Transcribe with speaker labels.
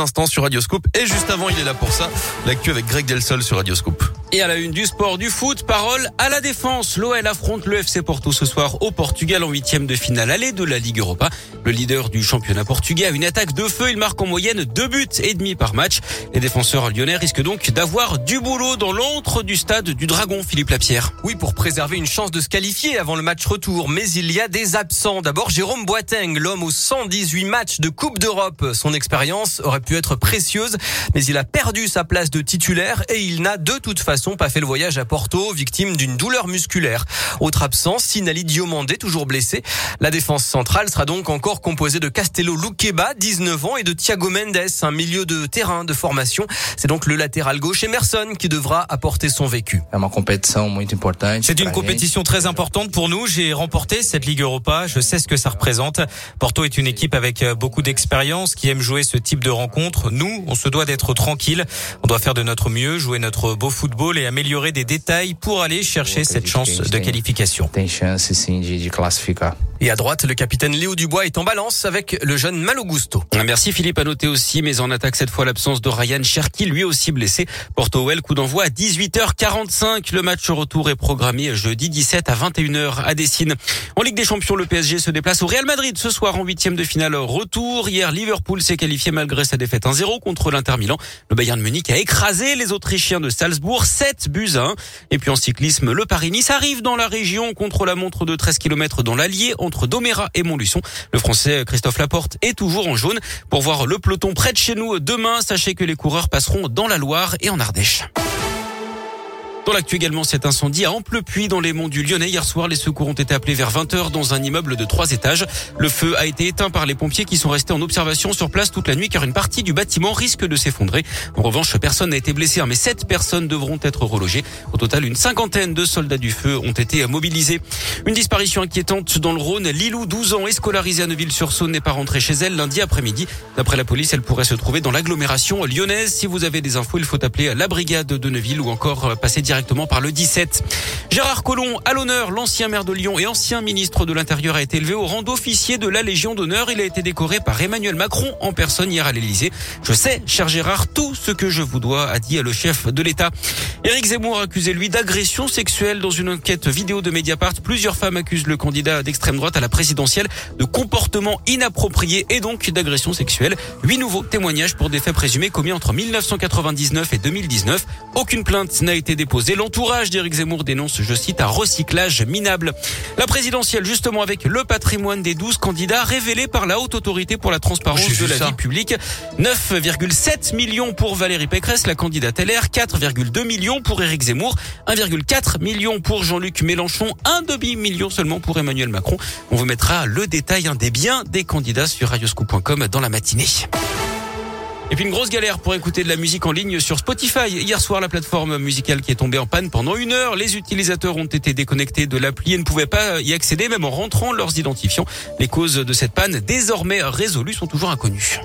Speaker 1: instants sur Radioscope et juste avant il est là pour ça l'actu avec Greg Delsol sur Radioscope.
Speaker 2: Et à la une du sport, du foot, parole à la défense. L'OL affronte le FC Porto ce soir au Portugal en huitième de finale allée de la Ligue Europa. Le leader du championnat portugais a une attaque de feu. Il marque en moyenne deux buts et demi par match. Les défenseurs lyonnais risquent donc d'avoir du boulot dans l'antre du stade du Dragon, Philippe Lapierre.
Speaker 3: Oui, pour préserver une chance de se qualifier avant le match retour. Mais il y a des absents. D'abord, Jérôme Boateng, l'homme aux 118 matchs de Coupe d'Europe. Son expérience aurait pu être précieuse, mais il a perdu sa place de titulaire et il n'a de toute façon pas fait le voyage à Porto, victime d'une douleur musculaire. Autre absence, Sinali Diomandé, toujours blessé. La défense centrale sera donc encore composée de Castello Luqueba, 19 ans, et de Thiago Mendes, un milieu de terrain de formation. C'est donc le latéral gauche Emerson qui devra apporter son vécu.
Speaker 4: C'est une compétition très importante pour nous. J'ai remporté cette Ligue Europa. Je sais ce que ça représente. Porto est une équipe avec beaucoup d'expérience qui aime jouer ce type de rencontre. Nous, on se doit d'être tranquille. On doit faire de notre mieux, jouer notre beau football et améliorer des détails pour aller chercher cette chance de qualification.
Speaker 3: Et à droite, le capitaine Léo Dubois est en balance avec le jeune Malo Gusto.
Speaker 2: Merci Philippe à noter aussi, mais en attaque cette fois l'absence de Ryan Cherki, lui aussi blessé. Porto Well, coup d'envoi à 18h45. Le match retour est programmé jeudi 17 à 21h à Dessine. En Ligue des Champions, le PSG se déplace au Real Madrid ce soir en huitième de finale retour. Hier, Liverpool s'est qualifié malgré sa défaite 1-0 contre l'Inter Milan. Le Bayern de Munich a écrasé les Autrichiens de Salzbourg 7 buts à 1. Et puis en cyclisme, le Paris-Nice arrive dans la région contre la montre de 13 km dans l'Allier entre Doméra et Montluçon. Le Français Christophe Laporte est toujours en jaune. Pour voir le peloton près de chez nous demain, sachez que les coureurs passeront dans la Loire et en Ardèche. Dans l'actu également, cet incendie à Amplepuis dans les monts du Lyonnais. Hier soir, les secours ont été appelés vers 20h dans un immeuble de trois étages. Le feu a été éteint par les pompiers qui sont restés en observation sur place toute la nuit car une partie du bâtiment risque de s'effondrer. En revanche, personne n'a été blessé, hein, mais sept personnes devront être relogées. Au total, une cinquantaine de soldats du feu ont été mobilisés. Une disparition inquiétante dans le Rhône. Lilou, 12 ans, est scolarisée à Neuville-sur-Saône, n'est pas rentrée chez elle lundi après-midi. D'après la police, elle pourrait se trouver dans l'agglomération lyonnaise. Si vous avez des infos, il faut appeler la brigade de Neuville ou encore passer directement par le 17. Gérard Collomb, à l'honneur, l'ancien maire de Lyon et ancien ministre de l'Intérieur a été élevé au rang d'officier de la Légion d'honneur. Il a été décoré par Emmanuel Macron en personne hier à l'Élysée. Je sais, cher Gérard, tout ce que je vous dois, a dit le chef de l'État. Éric Zemmour accusé lui d'agression sexuelle dans une enquête vidéo de Mediapart. Plusieurs femmes accusent le candidat d'extrême droite à la présidentielle de comportement inapproprié et donc d'agression sexuelle. Huit nouveaux témoignages pour des faits présumés commis entre 1999 et 2019. Aucune plainte n'a été déposée. L'entourage d'Éric Zemmour dénonce, je cite, un recyclage minable. La présidentielle, justement, avec le patrimoine des 12 candidats révélé par la Haute Autorité pour la Transparence de la vie publique. 9,7 millions pour Valérie Pécresse, la candidate LR, 4,2 millions pour Éric Zemmour, 1,4 million pour Jean-Luc Mélenchon, un demi-million seulement pour Emmanuel Macron. On vous mettra le détail des biens des candidats sur radioscoop.com dans la matinée. Et puis une grosse galère pour écouter de la musique en ligne sur Spotify. Hier soir, la plateforme musicale qui est tombée en panne pendant une heure. Les utilisateurs ont été déconnectés de l'appli et ne pouvaient pas y accéder, même en rentrant leurs identifiants. Les causes de cette panne, désormais résolues, sont toujours inconnues.